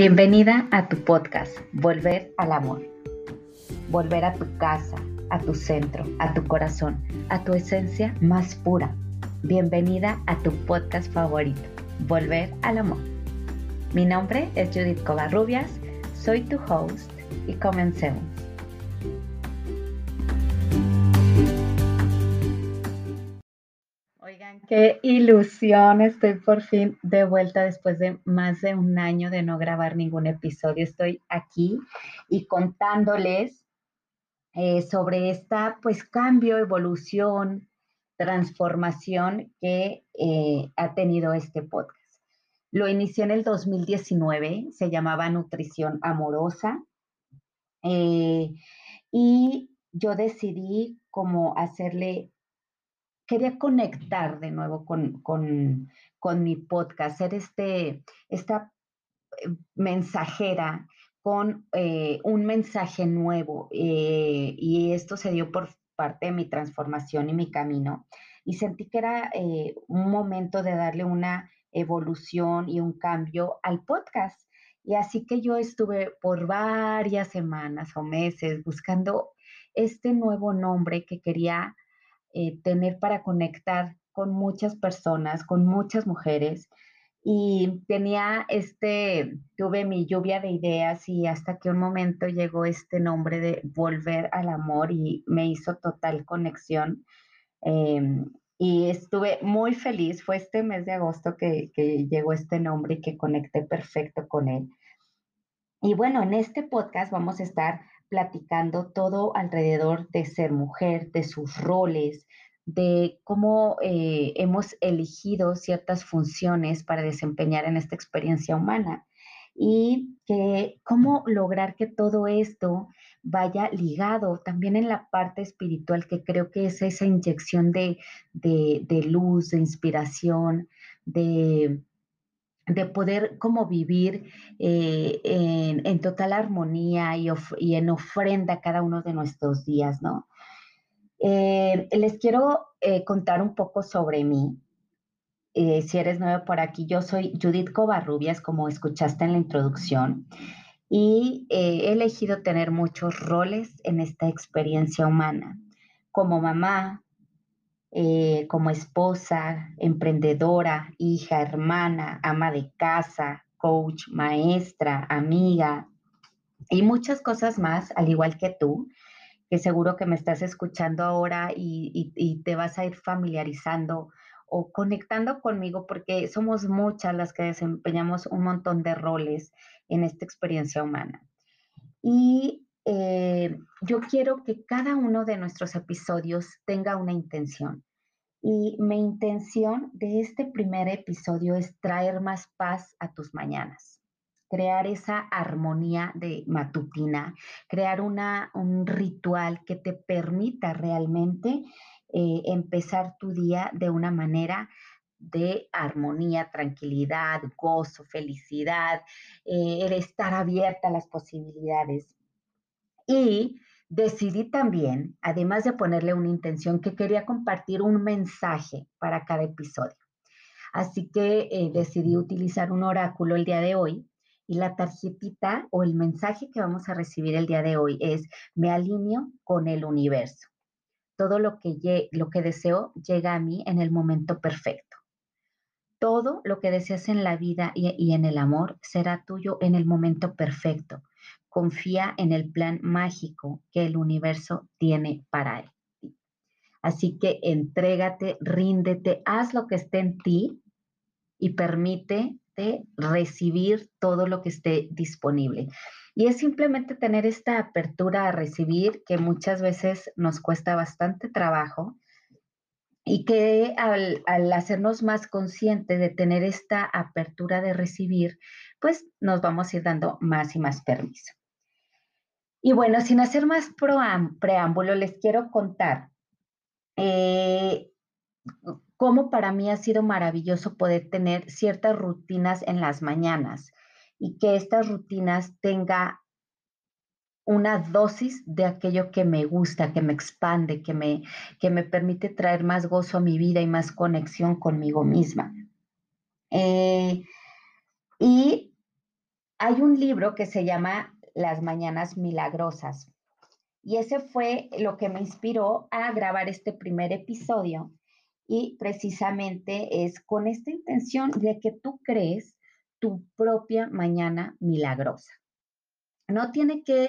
Bienvenida a tu podcast, Volver al Amor. Volver a tu casa, a tu centro, a tu corazón, a tu esencia más pura. Bienvenida a tu podcast favorito, Volver al Amor. Mi nombre es Judith Covarrubias, soy tu host y comencemos. Qué ilusión, estoy por fin de vuelta después de más de un año de no grabar ningún episodio. Estoy aquí y contándoles eh, sobre esta, pues, cambio, evolución, transformación que eh, ha tenido este podcast. Lo inicié en el 2019, se llamaba Nutrición Amorosa. Eh, y yo decidí como hacerle quería conectar de nuevo con, mi podcast, ser este, esta eh, mensajera con eh, un mensaje nuevo. Eh, y esto se dio por parte de mi transformación y mi camino. Y sentí que era un momento de darle una evolución y un cambio al podcast. Y así que yo estuve por varias semanas o meses buscando este nuevo nombre que quería eh, tener para conectar con muchas personas, con muchas mujeres. Y tenía este, tuve mi lluvia de ideas y hasta que un momento llegó este nombre de volver al amor y me hizo total conexión. Em, y estuve muy feliz. Fue este mes de agosto que, que llegó este nombre y que conecté perfecto con él. Y bueno, en este podcast vamos a estar platicando todo alrededor de ser mujer, de sus roles, de cómo eh, hemos elegido ciertas funciones para desempeñar en esta experiencia humana. Y que cómo lograr que todo esto vaya ligado también en la parte espiritual, que creo que es esa inyección de, luz, de inspiración, de, de poder como vivir eh, en, total armonía y, en ofrenda cada uno de nuestros días, ¿no? Eh, les quiero eh, contar un poco sobre mí. si eres nuevo por aquí, yo soy Judith Covarrubias, como escuchaste en la introducción, y he elegido tener muchos roles en esta experiencia humana, como mamá, eh, como esposa, emprendedora, hija, hermana, ama de casa, coach, maestra, amiga y muchas cosas más, al igual que tú, que seguro que me estás escuchando ahora y, te vas a ir familiarizando o conectando conmigo porque somos muchas las que desempeñamos un montón de roles en esta experiencia humana. Y eh, yo quiero que cada uno de nuestros episodios tenga una intención. Y mi intención de este primer episodio es traer más paz a tus mañanas, crear esa armonía de matutina, crear una, un ritual que te permita realmente eh, empezar tu día de una manera de armonía, tranquilidad, gozo, felicidad, eh, el estar abierta a las posibilidades. Y decidí también, además de ponerle una intención, que quería compartir un mensaje para cada episodio. Así que eh, decidí utilizar un oráculo el día de hoy y la tarjetita o el mensaje que vamos a recibir el día de hoy es, me alineo con el universo. Todo lo que, lo que deseo llega a mí en el momento perfecto. Todo lo que deseas en la vida y en el amor será tuyo en el momento perfecto confía en el plan mágico que el universo tiene para ti. Así que entrégate, ríndete, haz lo que esté en ti y permítete recibir todo lo que esté disponible. Y es simplemente tener esta apertura a recibir que muchas veces nos cuesta bastante trabajo y que al, al, hacernos más conscientes de tener esta apertura de recibir, pues nos vamos a ir dando más y más permiso. Y bueno, sin hacer más preámbulo, les quiero contar eh, cómo para mí ha sido maravilloso poder tener ciertas rutinas en las mañanas y que estas rutinas tenga una dosis de aquello que me gusta, que me expande, que me, que me permite traer más gozo a mi vida y más conexión conmigo misma. Eh, y hay un libro que se llama Las Mañanas Milagrosas. Y ese fue lo que me inspiró a grabar este primer episodio. Y precisamente es con esta intención de que tú crees tu propia mañana milagrosa. No tiene que,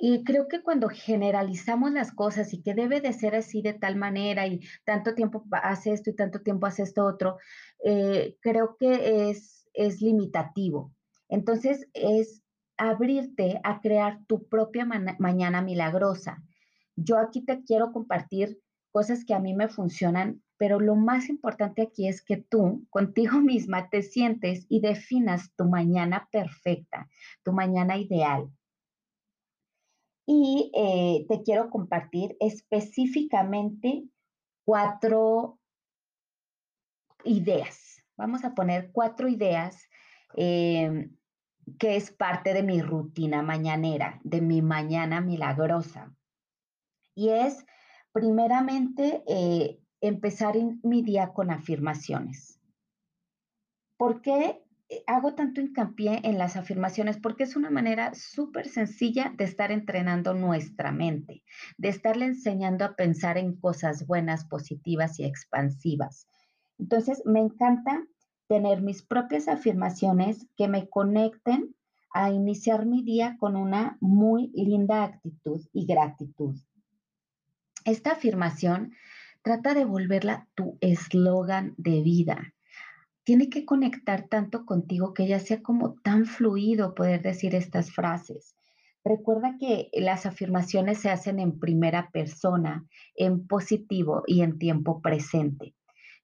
y creo que cuando generalizamos las cosas y que debe de ser así de tal manera y tanto tiempo hace esto y tanto tiempo hace esto otro, eh, creo que es, es limitativo. Entonces es abrirte a crear tu propia mañana milagrosa. Yo aquí te quiero compartir cosas que a mí me funcionan, pero lo más importante aquí es que tú contigo misma te sientes y definas tu mañana perfecta, tu mañana ideal. Y eh, te quiero compartir específicamente cuatro ideas. Vamos a poner cuatro ideas eh, que es parte de mi rutina mañanera, de mi mañana milagrosa. Y es, primeramente, eh, empezar mi día con afirmaciones. ¿Por qué hago tanto hincapié en las afirmaciones? Porque es una manera súper sencilla de estar entrenando nuestra mente, de estarle enseñando a pensar en cosas buenas, positivas y expansivas. Entonces, me encanta tener mis propias afirmaciones que me conecten a iniciar mi día con una muy linda actitud y gratitud. Esta afirmación trata de volverla tu eslogan de vida. Tiene que conectar tanto contigo que ya sea como tan fluido poder decir estas frases. Recuerda que las afirmaciones se hacen en primera persona, en positivo y en tiempo presente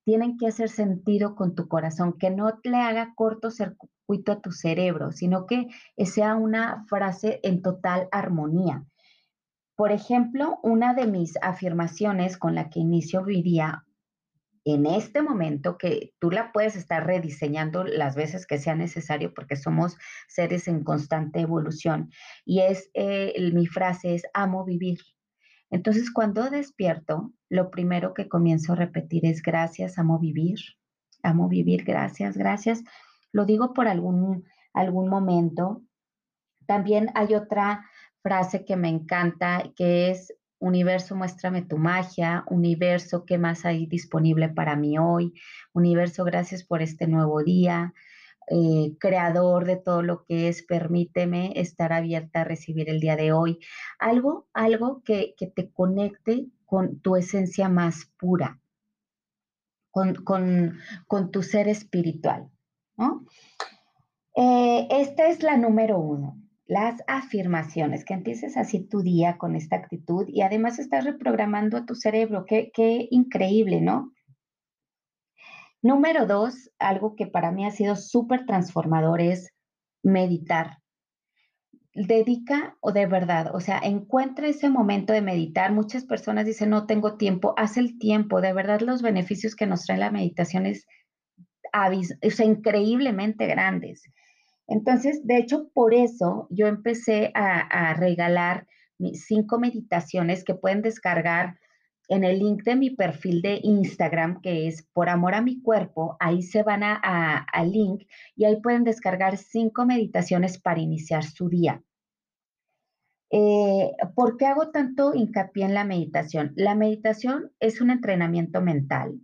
tienen que hacer sentido con tu corazón, que no le haga cortocircuito a tu cerebro, sino que sea una frase en total armonía. Por ejemplo, una de mis afirmaciones con la que inicio mi día en este momento, que tú la puedes estar rediseñando las veces que sea necesario porque somos seres en constante evolución, y es eh, mi frase es amo vivir. Entonces, cuando despierto, lo primero que comienzo a repetir es gracias, amo vivir, amo vivir, gracias, gracias. Lo digo por algún, algún momento. También hay otra frase que me encanta, que es, universo, muéstrame tu magia, universo, ¿qué más hay disponible para mí hoy? Universo, gracias por este nuevo día. Eh, creador de todo lo que es, permíteme estar abierta a recibir el día de hoy. Algo, algo que, te conecte con tu esencia más pura, con, tu ser espiritual. Eh, esta es la número uno, las afirmaciones, que empieces así tu día con esta actitud y además estás reprogramando a tu cerebro. Qué, qué increíble, ¿no? Número dos, algo que para mí ha sido súper transformador es meditar. Dedica o de verdad, o sea, encuentra ese momento de meditar. Muchas personas dicen, no tengo tiempo, haz el tiempo. De verdad, los beneficios que nos trae la meditación es, increíblemente grandes. Entonces, de hecho, por eso yo empecé a, a regalar cinco meditaciones que pueden descargar en el link de mi perfil de Instagram, que es por amor a mi cuerpo, ahí se van a, al link y ahí pueden descargar cinco meditaciones para iniciar su día. Eh, ¿Por qué hago tanto hincapié en la meditación? La meditación es un entrenamiento mental.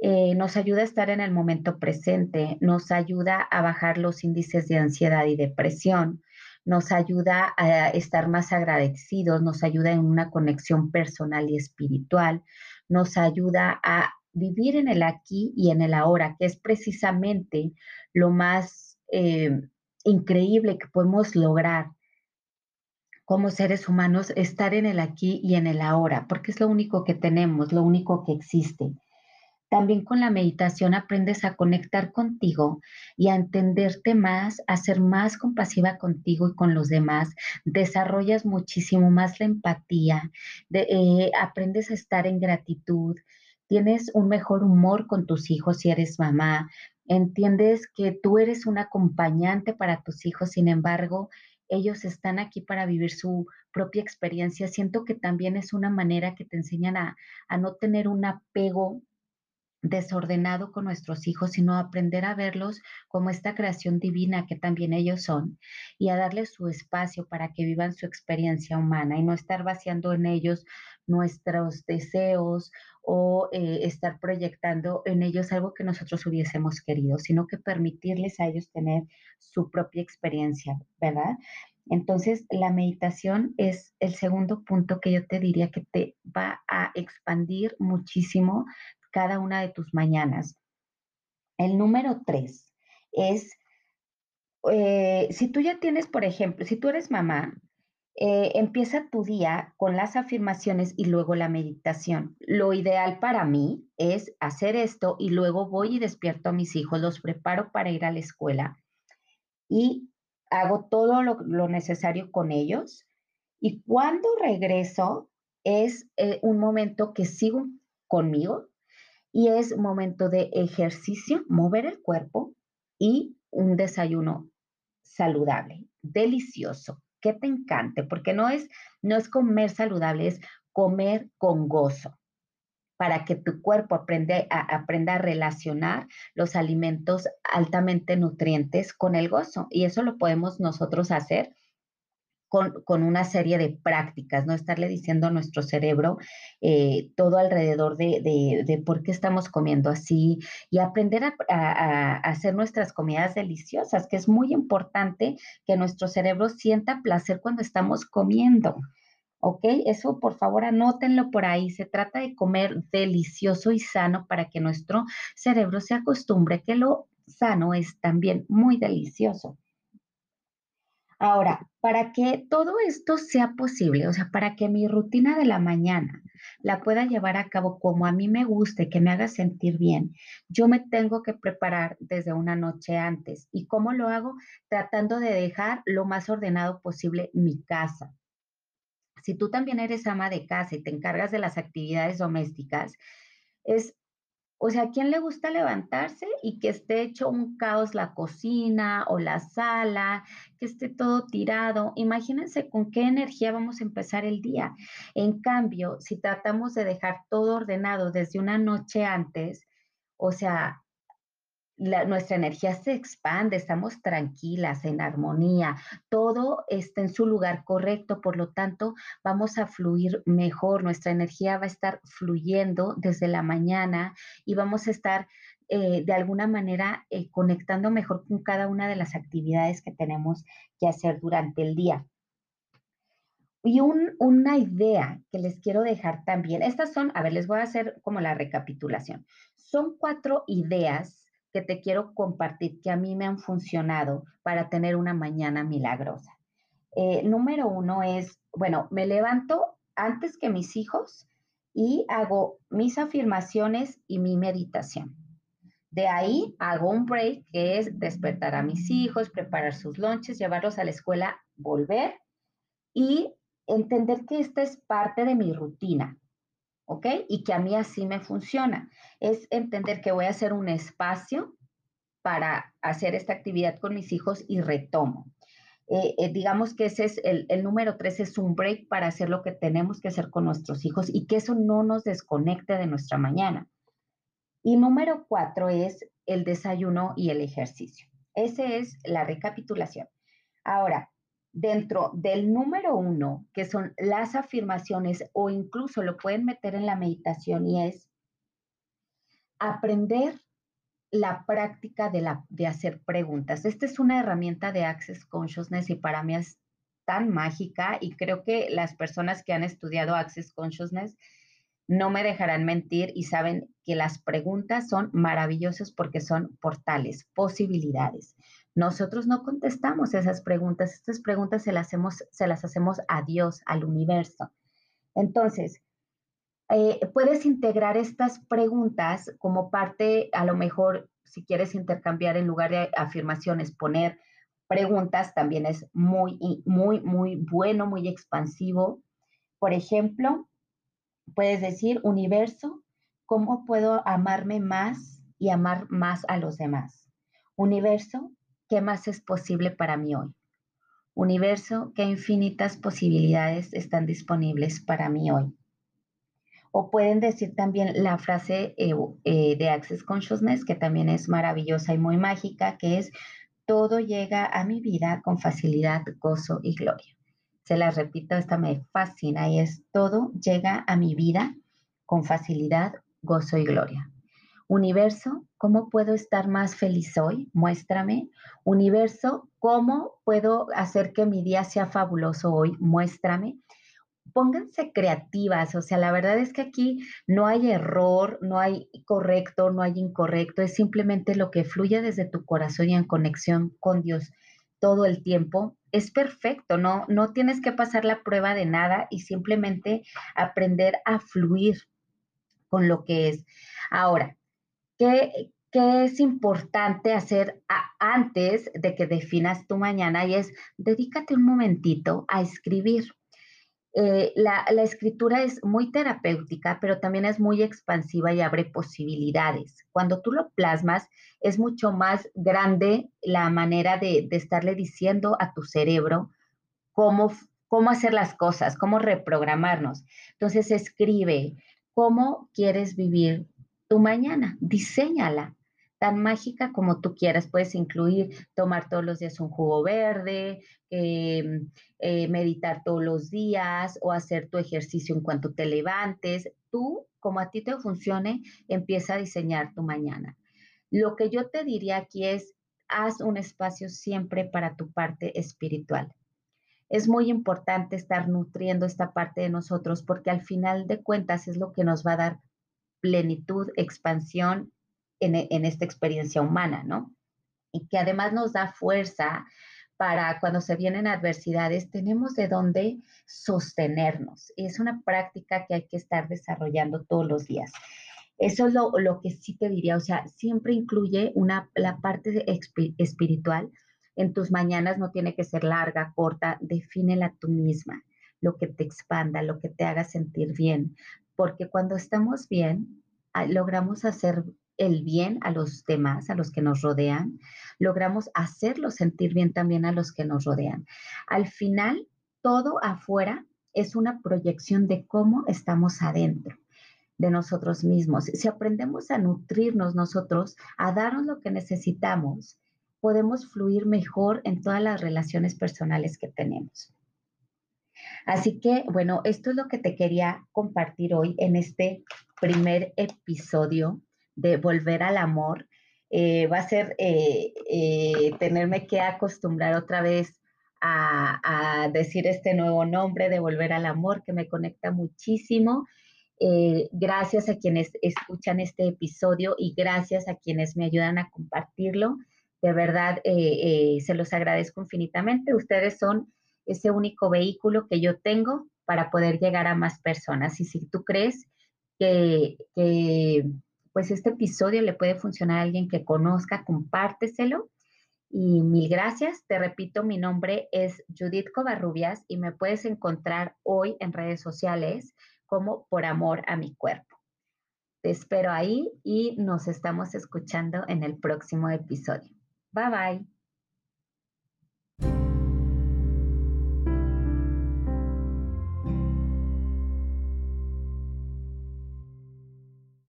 Eh, nos ayuda a estar en el momento presente, nos ayuda a bajar los índices de ansiedad y depresión, nos ayuda a estar más agradecidos, nos ayuda en una conexión personal y espiritual, nos ayuda a vivir en el aquí y en el ahora, que es precisamente lo más eh, increíble que podemos lograr como seres humanos, estar en el aquí y en el ahora, porque es lo único que tenemos, lo único que existe. También con la meditación aprendes a conectar contigo y a entenderte más, a ser más compasiva contigo y con los demás. Desarrollas muchísimo más la empatía, eh, aprendes a estar en gratitud, tienes un mejor humor con tus hijos si eres mamá, entiendes que tú eres un acompañante para tus hijos, sin embargo, ellos están aquí para vivir su propia experiencia. Siento que también es una manera que te enseñan a, a no tener un apego desordenado con nuestros hijos, sino aprender a verlos como esta creación divina que también ellos son y a darles su espacio para que vivan su experiencia humana y no estar vaciando en ellos nuestros deseos o eh, estar proyectando en ellos algo que nosotros hubiésemos querido, sino que permitirles a ellos tener su propia experiencia, ¿verdad? Entonces, la meditación es el segundo punto que yo te diría que te va a expandir muchísimo cada una de tus mañanas. El número tres es, eh, si tú ya tienes, por ejemplo, si tú eres mamá, eh, empieza tu día con las afirmaciones y luego la meditación. Lo ideal para mí es hacer esto y luego voy y despierto a mis hijos, los preparo para ir a la escuela y hago todo lo, necesario con ellos. Y cuando regreso es eh, un momento que sigo conmigo, y es momento de ejercicio, mover el cuerpo y un desayuno saludable, delicioso, que te encante, porque no es, no es comer saludable, es comer con gozo, para que tu cuerpo aprende a, aprenda a relacionar los alimentos altamente nutrientes con el gozo. Y eso lo podemos nosotros hacer con, una serie de prácticas, no estarle diciendo a nuestro cerebro eh, todo alrededor de, por qué estamos comiendo así y aprender a, a, hacer nuestras comidas deliciosas, que es muy importante que nuestro cerebro sienta placer cuando estamos comiendo. ¿ok? Eso por favor anótenlo por ahí. Se trata de comer delicioso y sano para que nuestro cerebro se acostumbre que lo sano es también muy delicioso. Ahora, para que todo esto sea posible, o sea, para que mi rutina de la mañana la pueda llevar a cabo como a mí me guste, que me haga sentir bien, yo me tengo que preparar desde una noche antes. ¿Y cómo lo hago? Tratando de dejar lo más ordenado posible mi casa. Si tú también eres ama de casa y te encargas de las actividades domésticas, es o sea, ¿a quién le gusta levantarse y que esté hecho un caos la cocina o la sala, que esté todo tirado? Imagínense con qué energía vamos a empezar el día. En cambio, si tratamos de dejar todo ordenado desde una noche antes, o sea, nuestra energía se expande, estamos tranquilas, en armonía, todo está en su lugar correcto, por lo tanto vamos a fluir mejor, nuestra energía va a estar fluyendo desde la mañana y vamos a estar eh, de alguna manera eh, conectando mejor con cada una de las actividades que tenemos que hacer durante el día. Y una idea que les quiero dejar también, estas son, a ver, les voy a hacer como la recapitulación. Son cuatro ideas que te quiero compartir que a mí me han funcionado para tener una mañana milagrosa. Eh, número uno es, bueno, me levanto antes que mis hijos y hago mis afirmaciones y mi meditación. De ahí hago un break que es despertar a mis hijos, preparar sus lunches, llevarlos a la escuela, volver y entender que esta es parte de mi rutina. ¿Ok? Y que a mí así me funciona. Es entender que voy a hacer un espacio para hacer esta actividad con mis hijos y retomo. Eh, eh, digamos que ese es el, número tres, es un break para hacer lo que tenemos que hacer con nuestros hijos y que eso no nos desconecte de nuestra mañana. Y número cuatro es el desayuno y el ejercicio. Esa es la recapitulación. Ahora, dentro del número uno, que son las afirmaciones o incluso lo pueden meter en la meditación y es aprender la práctica de, la, de hacer preguntas. Esta es una herramienta de Access Consciousness y para mí es tan mágica y creo que las personas que han estudiado Access Consciousness no me dejarán mentir y saben que las preguntas son maravillosas porque son portales, posibilidades. Nosotros no contestamos esas preguntas, estas preguntas se las hacemos, se las hacemos a Dios, al universo. Entonces, eh, puedes integrar estas preguntas como parte, a lo mejor, si quieres intercambiar en lugar de afirmaciones, poner preguntas, también es muy, muy, muy bueno, muy expansivo. Por ejemplo, puedes decir, universo, ¿cómo puedo amarme más y amar más a los demás? Universo, ¿qué más es posible para mí hoy? Universo, ¿qué infinitas posibilidades están disponibles para mí hoy? O pueden decir también la frase eh, eh, de Access Consciousness, que también es maravillosa y muy mágica, que es, todo llega a mi vida con facilidad, gozo y gloria. Se la repito, esta me fascina y es, todo llega a mi vida con facilidad, gozo y gloria. Universo, ¿cómo puedo estar más feliz hoy? Muéstrame. Universo, ¿cómo puedo hacer que mi día sea fabuloso hoy? Muéstrame pónganse creativas, o sea, la verdad es que aquí no hay error, no hay correcto, no hay incorrecto, es simplemente lo que fluye desde tu corazón y en conexión con Dios todo el tiempo. Es perfecto, no, no tienes que pasar la prueba de nada y simplemente aprender a fluir con lo que es. Ahora, ¿qué, qué es importante hacer antes de que definas tu mañana? Y es, dedícate un momentito a escribir eh, la, escritura es muy terapéutica, pero también es muy expansiva y abre posibilidades. Cuando tú lo plasmas, es mucho más grande la manera de, estarle diciendo a tu cerebro cómo, cómo hacer las cosas, cómo reprogramarnos. Entonces, escribe cómo quieres vivir tu mañana, diséñala tan mágica como tú quieras. Puedes incluir tomar todos los días un jugo verde, em, eh, meditar todos los días o hacer tu ejercicio en cuanto te levantes. Tú, como a ti te funcione, empieza a diseñar tu mañana. Lo que yo te diría aquí es, haz un espacio siempre para tu parte espiritual. Es muy importante estar nutriendo esta parte de nosotros porque al final de cuentas es lo que nos va a dar plenitud, expansión en, esta experiencia humana, ¿no? Y que además nos da fuerza para cuando se vienen adversidades, tenemos de dónde sostenernos. Es una práctica que hay que estar desarrollando todos los días. Eso es lo, que sí te diría, o sea, siempre incluye una, la parte espiritual. En tus mañanas no tiene que ser larga, corta, defínela tú misma, lo que te expanda, lo que te haga sentir bien, porque cuando estamos bien, logramos hacer el bien a los demás, a los que nos rodean, logramos hacerlos sentir bien también a los que nos rodean. Al final, todo afuera es una proyección de cómo estamos adentro de nosotros mismos. Si aprendemos a nutrirnos nosotros, a darnos lo que necesitamos, podemos fluir mejor en todas las relaciones personales que tenemos. Así que, bueno, esto es lo que te quería compartir hoy en este primer episodio de volver al amor, eh, va a ser eh, eh, tenerme que acostumbrar otra vez a, decir este nuevo nombre de volver al amor que me conecta muchísimo. gracias a quienes escuchan este episodio y gracias a quienes me ayudan a compartirlo. De verdad, se los agradezco infinitamente. Ustedes son ese único vehículo que yo tengo para poder llegar a más personas. Y si tú crees que, pues este episodio le puede funcionar a alguien que conozca, compárteselo. Y mil gracias. Te repito, mi nombre es Judith Covarrubias y me puedes encontrar hoy en redes sociales como Por Amor a mi Cuerpo. Te espero ahí y nos estamos escuchando en el próximo episodio. Bye bye.